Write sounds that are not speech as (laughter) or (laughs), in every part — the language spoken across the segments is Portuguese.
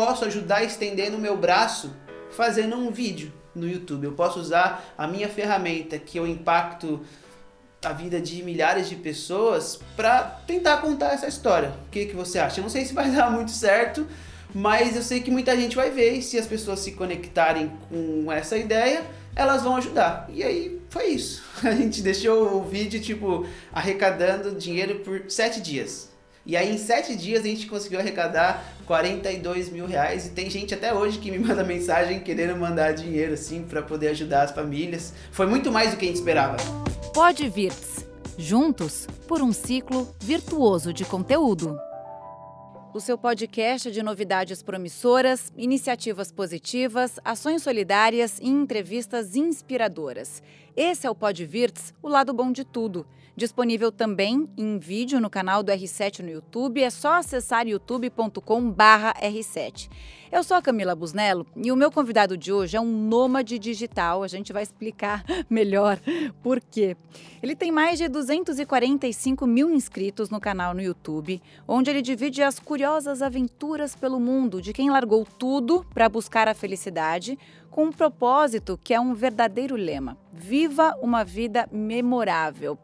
posso ajudar estendendo o meu braço fazendo um vídeo no YouTube. Eu posso usar a minha ferramenta que eu impacto a vida de milhares de pessoas para tentar contar essa história. O que, que você acha? Eu não sei se vai (laughs) dar muito certo, mas eu sei que muita gente vai ver e se as pessoas se conectarem com essa ideia, elas vão ajudar. E aí foi isso. (laughs) A gente deixou o vídeo tipo arrecadando dinheiro por sete dias. E aí em sete dias a gente conseguiu arrecadar 42 mil reais e tem gente até hoje que me manda (laughs) mensagem querendo mandar dinheiro assim para poder ajudar as famílias. Foi muito mais do que a gente esperava. Pode Virts. Juntos por um ciclo virtuoso de conteúdo. O seu podcast de novidades promissoras, iniciativas positivas, ações solidárias e entrevistas inspiradoras. Esse é o Podvirts, o lado bom de tudo. Disponível também em vídeo no canal do R7 no YouTube. É só acessar youtube.com/r7. Eu sou a Camila Busnello e o meu convidado de hoje é um nômade digital. A gente vai explicar (laughs) melhor por quê. Ele tem mais de 245 mil inscritos no canal no YouTube, onde ele divide as curiosas aventuras pelo mundo de quem largou tudo para buscar a felicidade com um propósito que é um verdadeiro lema: Viva uma vida memorável.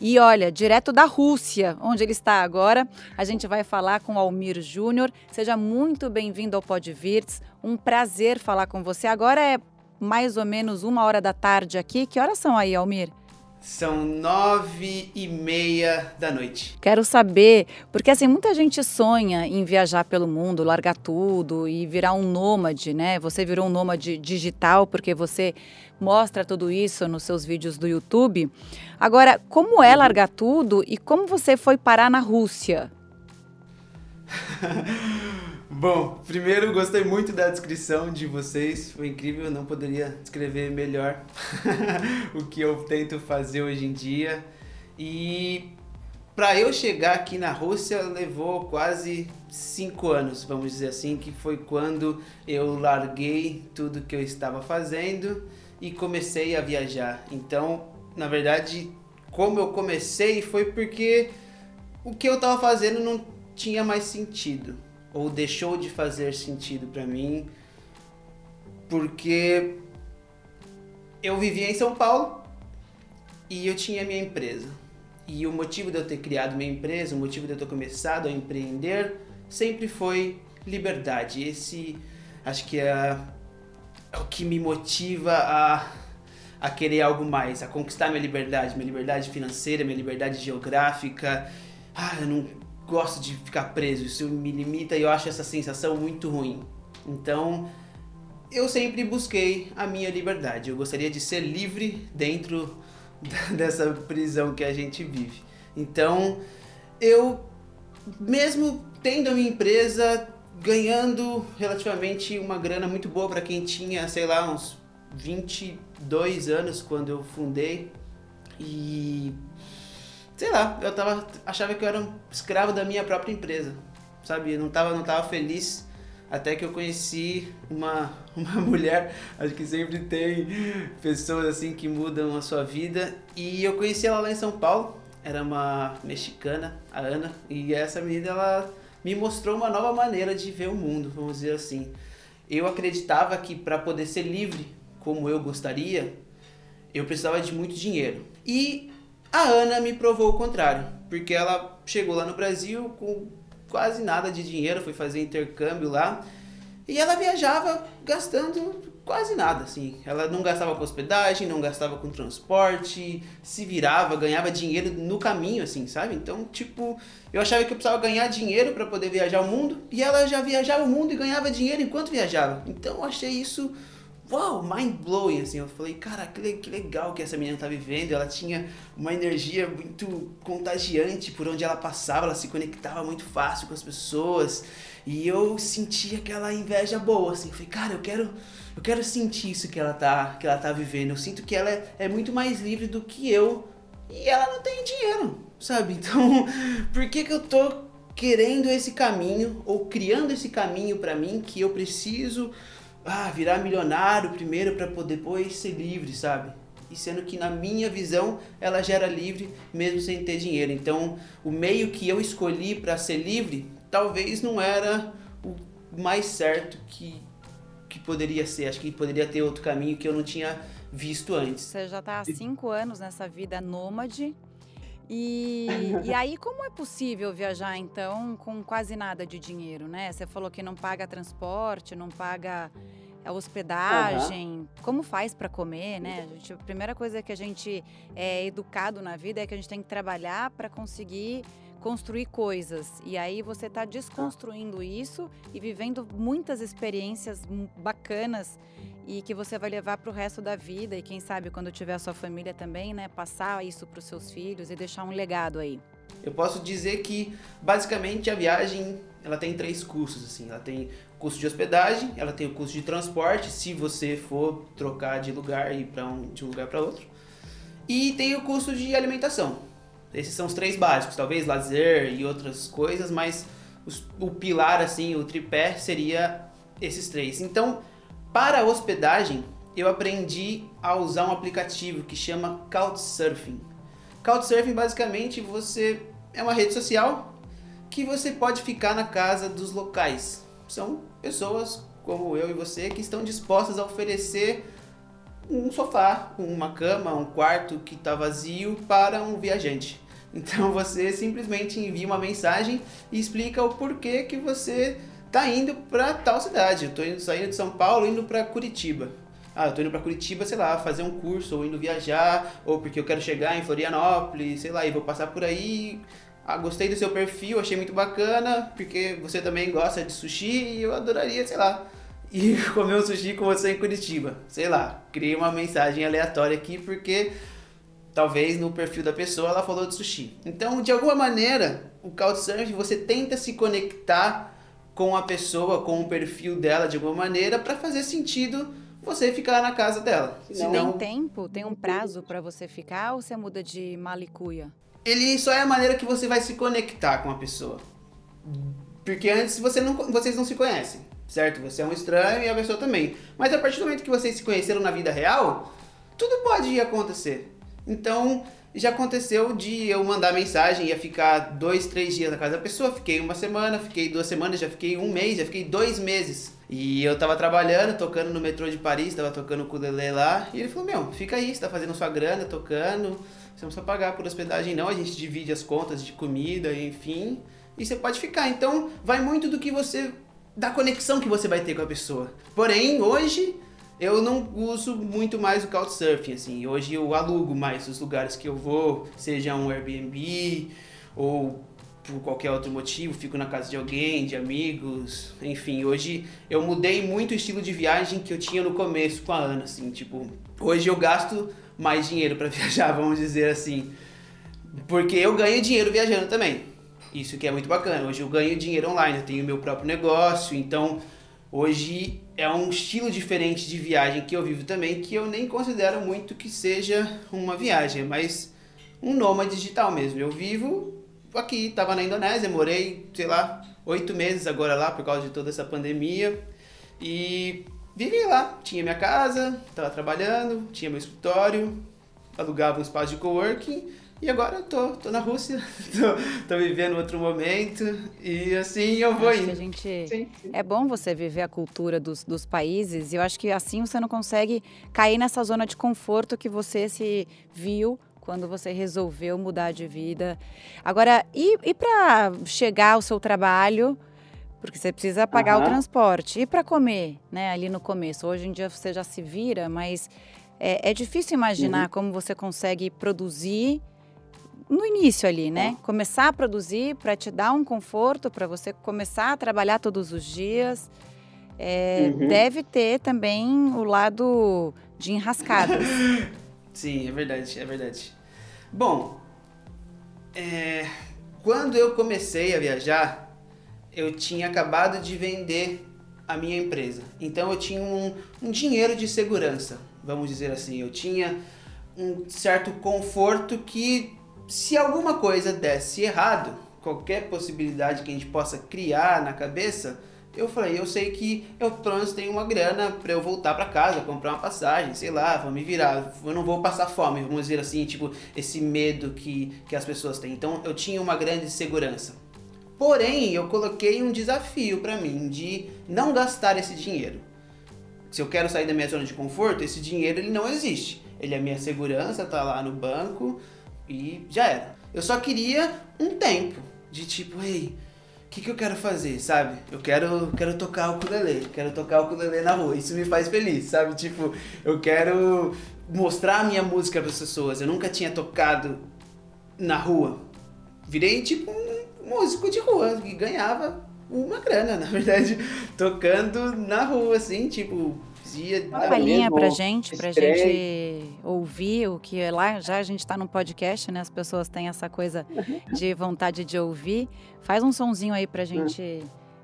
E olha, direto da Rússia, onde ele está agora, a gente vai falar com Almir Júnior. Seja muito bem-vindo ao Podvirts. Um prazer falar com você. Agora é mais ou menos uma hora da tarde aqui. Que horas são aí, Almir? São nove e meia da noite. Quero saber, porque assim, muita gente sonha em viajar pelo mundo, largar tudo e virar um nômade, né? Você virou um nômade digital porque você mostra tudo isso nos seus vídeos do YouTube. Agora, como é largar tudo e como você foi parar na Rússia? (laughs) Bom, primeiro gostei muito da descrição de vocês, foi incrível, não poderia descrever melhor (laughs) o que eu tento fazer hoje em dia. E para eu chegar aqui na Rússia levou quase cinco anos, vamos dizer assim, que foi quando eu larguei tudo que eu estava fazendo e comecei a viajar. Então, na verdade, como eu comecei foi porque o que eu estava fazendo não tinha mais sentido ou deixou de fazer sentido para mim porque eu vivia em São Paulo e eu tinha minha empresa. E o motivo de eu ter criado minha empresa, o motivo de eu ter começado a empreender, sempre foi liberdade. Esse acho que é, é o que me motiva a, a querer algo mais, a conquistar minha liberdade, minha liberdade financeira, minha liberdade geográfica. Ah, eu não gosto de ficar preso, isso me limita e eu acho essa sensação muito ruim. Então, eu sempre busquei a minha liberdade. Eu gostaria de ser livre dentro (laughs) dessa prisão que a gente vive. Então, eu mesmo tendo a minha empresa, ganhando relativamente uma grana muito boa para quem tinha, sei lá, uns 22 anos quando eu fundei e sei lá, eu tava, achava que eu era um escravo da minha própria empresa, sabe? Eu não tava, não tava feliz até que eu conheci uma, (laughs) uma mulher, acho que sempre tem pessoas assim que mudam a sua vida, e eu conheci ela lá em São Paulo, era uma mexicana, a Ana, e essa menina ela me mostrou uma nova maneira de ver o mundo, vamos dizer assim. Eu acreditava que para poder ser livre como eu gostaria, eu precisava de muito dinheiro. E a Ana me provou o contrário, porque ela chegou lá no Brasil com quase nada de dinheiro, foi fazer intercâmbio lá, e ela viajava gastando quase nada, assim. Ela não gastava com hospedagem, não gastava com transporte, se virava, ganhava dinheiro no caminho, assim, sabe? Então, tipo, eu achava que eu precisava ganhar dinheiro para poder viajar o mundo, e ela já viajava o mundo e ganhava dinheiro enquanto viajava. Então, eu achei isso uau, mind blowing, assim. Eu falei, cara, que, que legal que essa menina tá vivendo. Ela tinha uma energia muito contagiante por onde ela passava, ela se conectava muito fácil com as pessoas. E eu sentia aquela inveja boa, assim. Eu falei, cara, eu quero, eu quero sentir isso que ela tá, que ela tá vivendo. Eu sinto que ela é, é muito mais livre do que eu. E ela não tem dinheiro, sabe? (laughs) Então, por que que eu tô querendo esse caminho ou criando esse caminho para mim que eu preciso ah, virar milionário primeiro para poder depois ser livre, sabe? E sendo que na minha visão ela já era livre mesmo sem ter dinheiro. Então, o meio que eu escolhi para ser livre talvez não era o mais certo que, que poderia ser. Acho que poderia ter outro caminho que eu não tinha visto antes. Você já está há cinco anos nessa vida nômade. E, (laughs) e aí, como é possível viajar, então, com quase nada de dinheiro, né? Você falou que não paga transporte, não paga a hospedagem, uhum. como faz para comer, né? A, gente, a primeira coisa que a gente é educado na vida é que a gente tem que trabalhar para conseguir construir coisas. E aí você está desconstruindo isso e vivendo muitas experiências bacanas e que você vai levar para o resto da vida e quem sabe quando tiver a sua família também, né, passar isso para os seus filhos e deixar um legado aí. Eu posso dizer que basicamente a viagem ela tem três custos assim, ela tem custo de hospedagem, ela tem o custo de transporte, se você for trocar de lugar e para um de um lugar para outro, e tem o custo de alimentação. Esses são os três básicos, talvez lazer e outras coisas, mas os, o pilar assim, o tripé seria esses três. Então, para hospedagem, eu aprendi a usar um aplicativo que chama Couchsurfing. Couchsurfing basicamente você é uma rede social que você pode ficar na casa dos locais. São pessoas como eu e você que estão dispostas a oferecer um sofá, uma cama, um quarto que está vazio para um viajante. (laughs) Então você simplesmente envia uma mensagem e explica o porquê que você está indo para tal cidade. Eu estou indo, saindo de São Paulo indo para Curitiba. Ah, eu tô indo para Curitiba, sei lá, fazer um curso, ou indo viajar, ou porque eu quero chegar em Florianópolis, sei lá, e vou passar por aí ah, gostei do seu perfil, achei muito bacana, porque você também gosta de sushi e eu adoraria, sei lá, ir (laughs) comer um sushi com você em Curitiba. Sei lá, criei uma mensagem aleatória aqui porque talvez no perfil da pessoa ela falou de sushi. Então, de alguma maneira, o Couchsurfing você tenta se conectar com a pessoa, com o perfil dela de alguma maneira para fazer sentido você ficar na casa dela. Senão... Tem tempo? Tem um prazo para você ficar ou você muda de malicuia? ele só é a maneira que você vai se conectar com a pessoa. Porque antes você não, vocês não se conhecem, certo? Você é um estranho e a pessoa também. Mas a partir do momento que vocês se conheceram na vida real, tudo pode acontecer. Então, já aconteceu de eu mandar mensagem, ia ficar dois, três dias na casa da pessoa, fiquei uma semana, fiquei duas semanas, já fiquei um mês, já fiquei dois meses. E eu tava trabalhando, tocando no metrô de Paris, tava tocando com o Lele lá, e ele falou, meu, fica aí, você tá fazendo sua grana, tocando, você não precisa pagar por hospedagem não, a gente divide as contas de comida, enfim, e você pode ficar. Então, vai muito do que você da conexão que você vai ter com a pessoa. Porém, hoje eu não uso muito mais o Couchsurfing, assim. Hoje eu alugo mais os lugares que eu vou, seja um Airbnb ou por qualquer outro motivo, fico na casa de alguém, de amigos, enfim. Hoje eu mudei muito o estilo de viagem que eu tinha no começo com a Ana, assim, tipo, hoje eu gasto mais dinheiro para (laughs) viajar, vamos dizer assim. Porque eu ganho dinheiro viajando também. Isso que é muito bacana. Hoje eu ganho dinheiro online, eu tenho meu próprio negócio, então hoje é um estilo diferente de viagem que eu vivo também, que eu nem considero muito que seja uma viagem, mas um nômade digital mesmo. Eu vivo aqui, estava na Indonésia, morei, sei lá, oito meses agora lá por causa de toda essa pandemia. E vivi lá, tinha minha casa, estava trabalhando, tinha meu escritório, alugava um espaço de coworking e agora eu tô, tô na Rússia, (laughs) tô, tô vivendo outro momento e assim eu vou acho indo. gente, sim, sim. É bom você viver a cultura dos, dos países e eu acho que assim você não consegue cair nessa zona de conforto que você se viu quando você resolveu mudar de vida. Agora, e, e para chegar ao seu trabalho, porque você precisa pagar uhum. o transporte. E para comer, né, ali no começo? Hoje em dia você já se vira, mas é, é difícil imaginar uhum. como você consegue produzir no início ali, né? Uhum. Começar a produzir para te dar um conforto, para você começar a trabalhar todos os dias. É, uhum. Deve ter também o lado de enrascadas. (laughs) Sim, é verdade, é verdade. Bom, é, quando eu comecei a viajar, eu tinha acabado de vender a minha empresa. Então eu tinha um, um dinheiro de segurança, vamos dizer assim. Eu tinha um certo conforto que, se alguma coisa desse errado, qualquer possibilidade que a gente possa criar na cabeça, eu falei, eu sei que eu pelo menos tenho uma grana para eu voltar para casa, comprar uma passagem, sei lá, vou me virar, eu não vou passar fome, vamos dizer assim, tipo, esse medo que, que as pessoas têm. Então eu tinha uma grande segurança. Porém, eu coloquei um desafio para mim de não gastar esse dinheiro. Se eu quero sair da minha zona de conforto, esse dinheiro ele não existe. Ele é minha segurança, tá lá no banco e já era. Eu só queria um tempo de tipo, ei, o que, que eu quero fazer, sabe? Eu quero, quero tocar o ukulele, quero tocar o ukulele na rua. Isso me faz feliz, sabe? Tipo, eu quero mostrar a minha música para as pessoas. Eu nunca tinha tocado na rua. Virei tipo um músico de rua que ganhava uma grana, (laughs) na verdade, tocando na rua, assim, tipo, dia. Uma palhinha pra gente, pra gente ouvir o que é lá. Já a gente tá no podcast, né? As pessoas têm essa coisa (laughs) de vontade de ouvir. Faz um sonzinho aí pra gente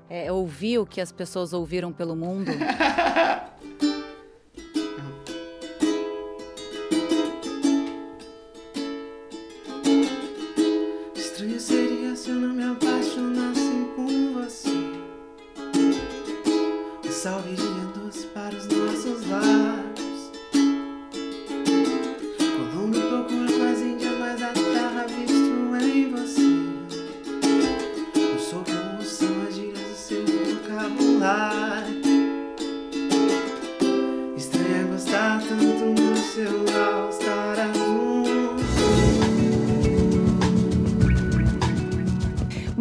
é, ouvir o que as pessoas ouviram pelo mundo. (laughs)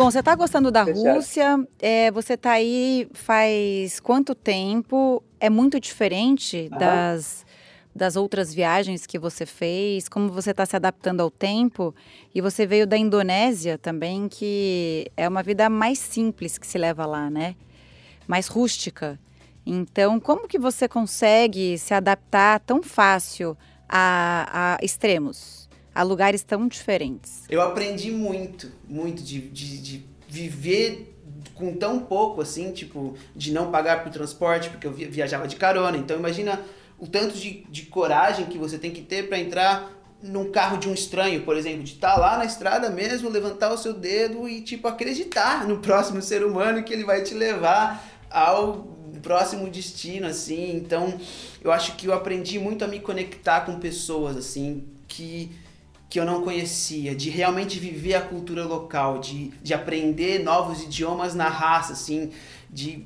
Bom, você está gostando da Rússia? É, você está aí faz quanto tempo? É muito diferente das, das outras viagens que você fez? Como você está se adaptando ao tempo? E você veio da Indonésia também, que é uma vida mais simples que se leva lá, né? Mais rústica. Então, como que você consegue se adaptar tão fácil a, a extremos? A lugares tão diferentes? Eu aprendi muito, muito de, de, de viver com tão pouco, assim, tipo, de não pagar por transporte, porque eu viajava de carona. Então, imagina o tanto de, de coragem que você tem que ter para entrar num carro de um estranho, por exemplo, de estar tá lá na estrada mesmo, levantar o seu dedo e, tipo, acreditar no próximo ser humano que ele vai te levar ao próximo destino, assim. Então, eu acho que eu aprendi muito a me conectar com pessoas, assim, que que eu não conhecia, de realmente viver a cultura local, de, de aprender novos idiomas na raça, assim, de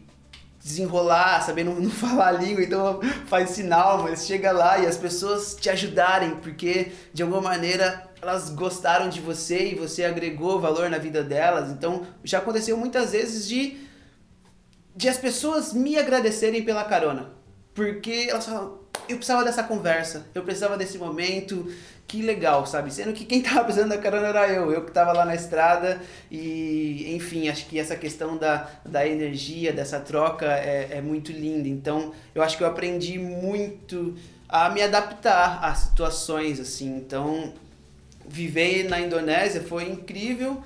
desenrolar, saber não, (laughs) não falar a língua, então faz sinal, mas chega lá e as pessoas te ajudarem, porque de alguma maneira elas gostaram de você e você agregou valor na vida delas. Então já aconteceu muitas vezes de, de as pessoas me agradecerem pela carona, porque elas falam, eu precisava dessa conversa, eu precisava desse momento, que legal, sabe? Sendo que quem (laughs) tava precisando da carona era eu, eu que tava lá na estrada e, enfim, acho que essa questão da, da energia, dessa troca é, é muito linda. Então, eu acho que eu aprendi muito a me adaptar a situações, assim. Então, viver na Indonésia foi incrível,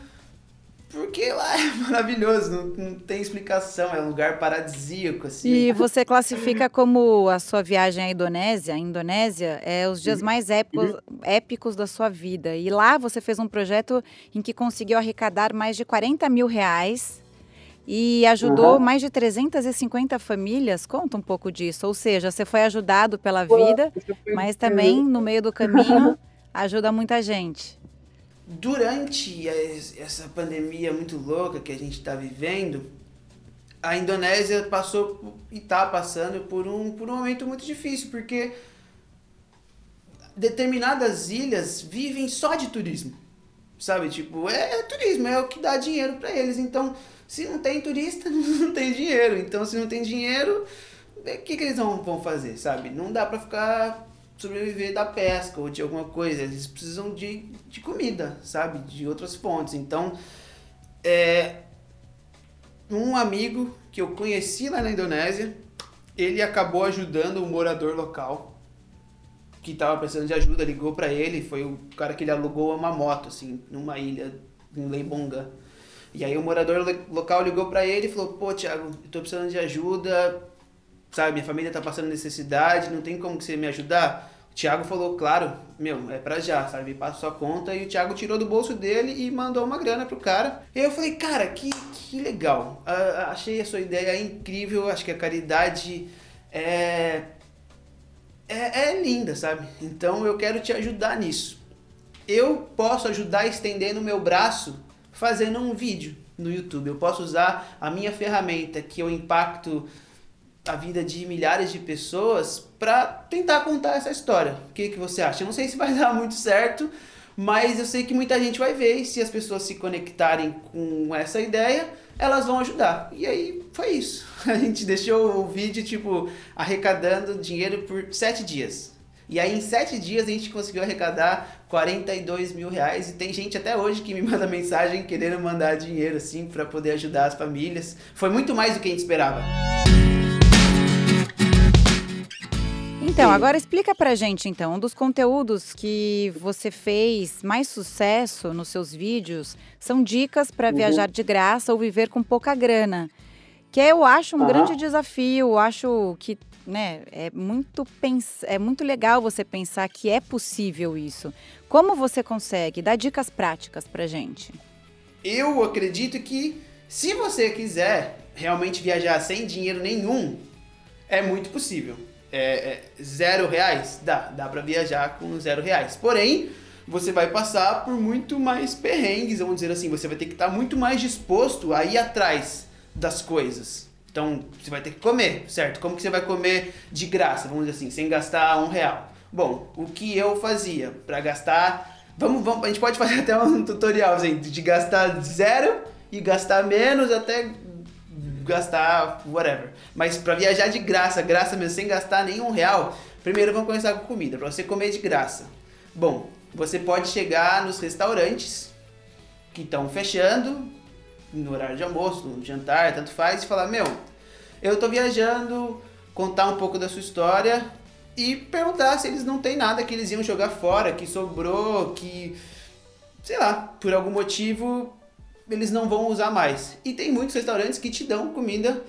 porque lá é (laughs) maravilhoso, não, não, tem explicação, é um lugar paradisíaco, assim. E você classifica como a sua viagem à Indonésia, a Indonésia, é os dias uhum. mais épicos, uhum. épicos da sua vida. E lá você fez um projeto em que conseguiu arrecadar mais de 40 mil reais e ajudou uhum. mais de 350 famílias. Conta um pouco disso. Ou seja, você foi ajudado pela vida, mas também no meio do caminho ajuda muita gente durante essa pandemia muito louca que a gente está vivendo, a Indonésia passou e está passando por um, por um momento muito difícil, porque determinadas ilhas vivem só de turismo. Sabe? Tipo, é, é turismo, é o que dá dinheiro para eles. Então, se não tem turista, (laughs) não tem dinheiro. Então, se não tem dinheiro, o que, que eles vão, vão fazer, sabe? Não dá para ficar sobreviver da pesca ou de alguma coisa. Eles precisam de, de comida, sabe? De outras fontes. Então, é, um amigo que eu conheci lá na Indonésia, ele acabou ajudando um morador local que estava precisando de ajuda, ligou para ele, foi o cara que ele alugou uma moto, assim, numa ilha, em Leibonga. E aí o morador local ligou para ele e falou, pô, Thiago, eu tô precisando de ajuda, sabe, minha família tá passando necessidade, não tem como você me ajudar? O Thiago falou, claro, meu, é pra já, sabe, passa sua conta, e o Thiago tirou do bolso dele e mandou uma grana pro cara. E eu falei, cara, que, que legal, uh, achei a sua ideia incrível, acho que a caridade é, é, é linda, sabe, então eu quero te ajudar nisso. Eu posso ajudar estendendo o meu braço fazendo um vídeo no YouTube. Eu posso usar a minha ferramenta, que eu impacto a vida de milhares de pessoas, para tentar contar essa história. O que, que você acha? Eu não sei se vai (laughs) dar muito certo, mas eu sei que muita gente vai ver e se as pessoas se conectarem com essa ideia, elas vão ajudar. E aí foi isso. (laughs) A gente deixou o vídeo, tipo, arrecadando dinheiro por sete dias. E aí, em sete dias, a gente conseguiu arrecadar 42 mil reais. E tem gente até hoje que me (laughs) manda mensagem querendo mandar dinheiro, assim, para poder ajudar as famílias. Foi muito mais do que a gente esperava. Então, agora explica pra gente, então, um dos conteúdos que você fez mais sucesso nos seus vídeos são dicas para uhum. viajar de graça ou viver com pouca grana. Que eu acho um uhum. grande desafio, acho que né, é muito pens é muito legal você pensar que é possível isso. Como você consegue? Dá dicas práticas pra gente. Eu acredito que se você quiser realmente viajar sem dinheiro nenhum, é muito possível. É, é zero reais, dá, dá para viajar com zero reais. Porém, você vai passar por muito mais perrengues, vamos dizer assim. Você vai ter que estar muito mais disposto a ir atrás das coisas. Então, você vai ter que comer, certo? Como que você vai comer de graça, vamos dizer assim, sem gastar um real? Bom, o que eu fazia para gastar... Vamos, vamos, a gente pode fazer (laughs) até um tutorial, assim, de gastar zero e gastar menos até gastar whatever. Mas para viajar de graça, graça mesmo, sem gastar nenhum real, primeiro vamos começar com comida, para você comer de graça. Bom, você pode chegar nos restaurantes que estão fechando, no horário de almoço, no jantar, tanto faz, e falar: Meu, eu tô viajando, contar um pouco da sua história e perguntar se eles não têm nada que eles iam jogar fora, que sobrou, que sei lá, por algum motivo eles não vão usar mais. E tem muitos restaurantes que te dão comida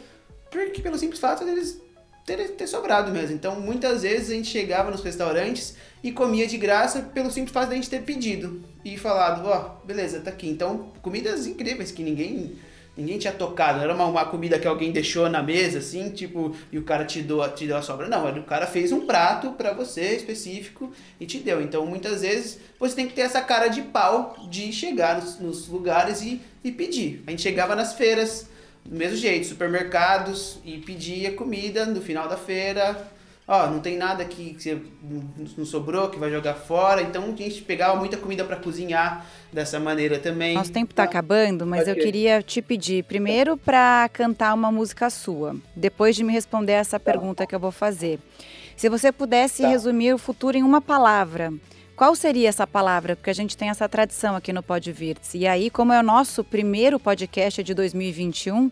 porque pelo simples fato deles ter, ter sobrado mesmo. Então muitas vezes a gente chegava nos restaurantes e comia de graça pelo simples fato de a gente ter pedido e falado, ó, oh, beleza, tá aqui. Então, comidas incríveis que ninguém ninguém tinha tocado. Era uma, uma comida que alguém deixou na mesa, assim, tipo, e o cara te deu, te deu a sobra. Não, o cara fez um prato para você específico e te deu. Então, muitas vezes, você tem que ter essa cara de pau de chegar nos, nos lugares e, e pedir. A gente chegava nas feiras, do mesmo jeito, supermercados, e pedia comida no final da feira, ó, não tem nada que, que não sobrou, que vai jogar fora. Então a gente pegava muita comida para cozinhar dessa maneira também. Nosso tempo está acabando, mas okay. eu queria te pedir primeiro para cantar uma música sua, depois de me responder essa tá. pergunta que eu vou fazer. Se você pudesse tá. resumir o futuro em uma palavra, qual seria essa palavra? Porque a gente tem essa tradição aqui no Pode Virtus. E aí, como é o nosso primeiro podcast de 2021,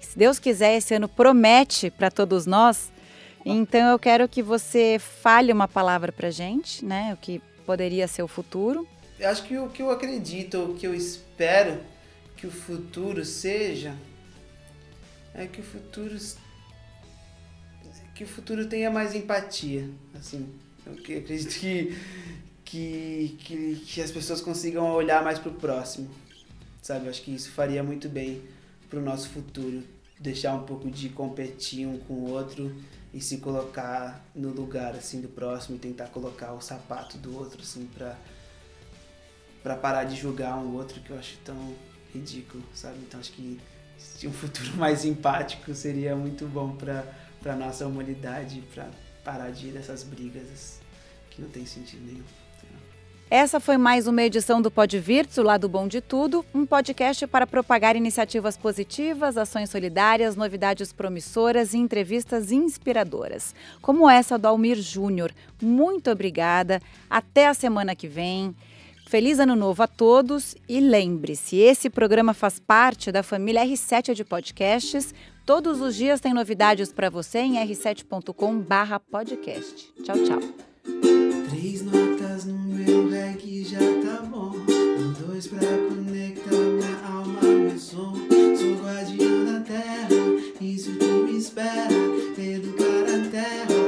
se Deus quiser, esse ano promete para todos nós então eu quero que você fale uma palavra pra gente, né? O que poderia ser o futuro. Eu acho que o que eu acredito, o que eu espero que o futuro seja é que o futuro que o futuro tenha mais empatia, assim. Eu acredito que que, que, que as pessoas consigam olhar mais pro próximo, sabe? Eu acho que isso faria muito bem pro nosso futuro, deixar um pouco de competir um com o outro e se colocar no lugar assim do próximo e tentar colocar o sapato do outro assim para para parar de julgar um outro que eu acho tão ridículo, sabe? Então acho que um futuro (laughs) mais empático seria muito bom para para nossa humanidade, para parar de ir dessas brigas que não tem sentido nenhum. Essa foi mais uma edição do Pod Virtus, o lado bom de tudo, um podcast para propagar iniciativas positivas, ações solidárias, novidades promissoras e entrevistas inspiradoras, como essa do Almir Júnior. Muito obrigada, até a semana que vem. Feliz Ano Novo a todos e lembre-se, esse programa faz parte da família R7 de podcasts. Todos os dias tem novidades para você em r7.com/podcast. Tchau, tchau. Notas no meu reggae já tá bom. dois pra conectar minha alma, meu som. Sou guardião da terra, isso que me espera. Educar a terra,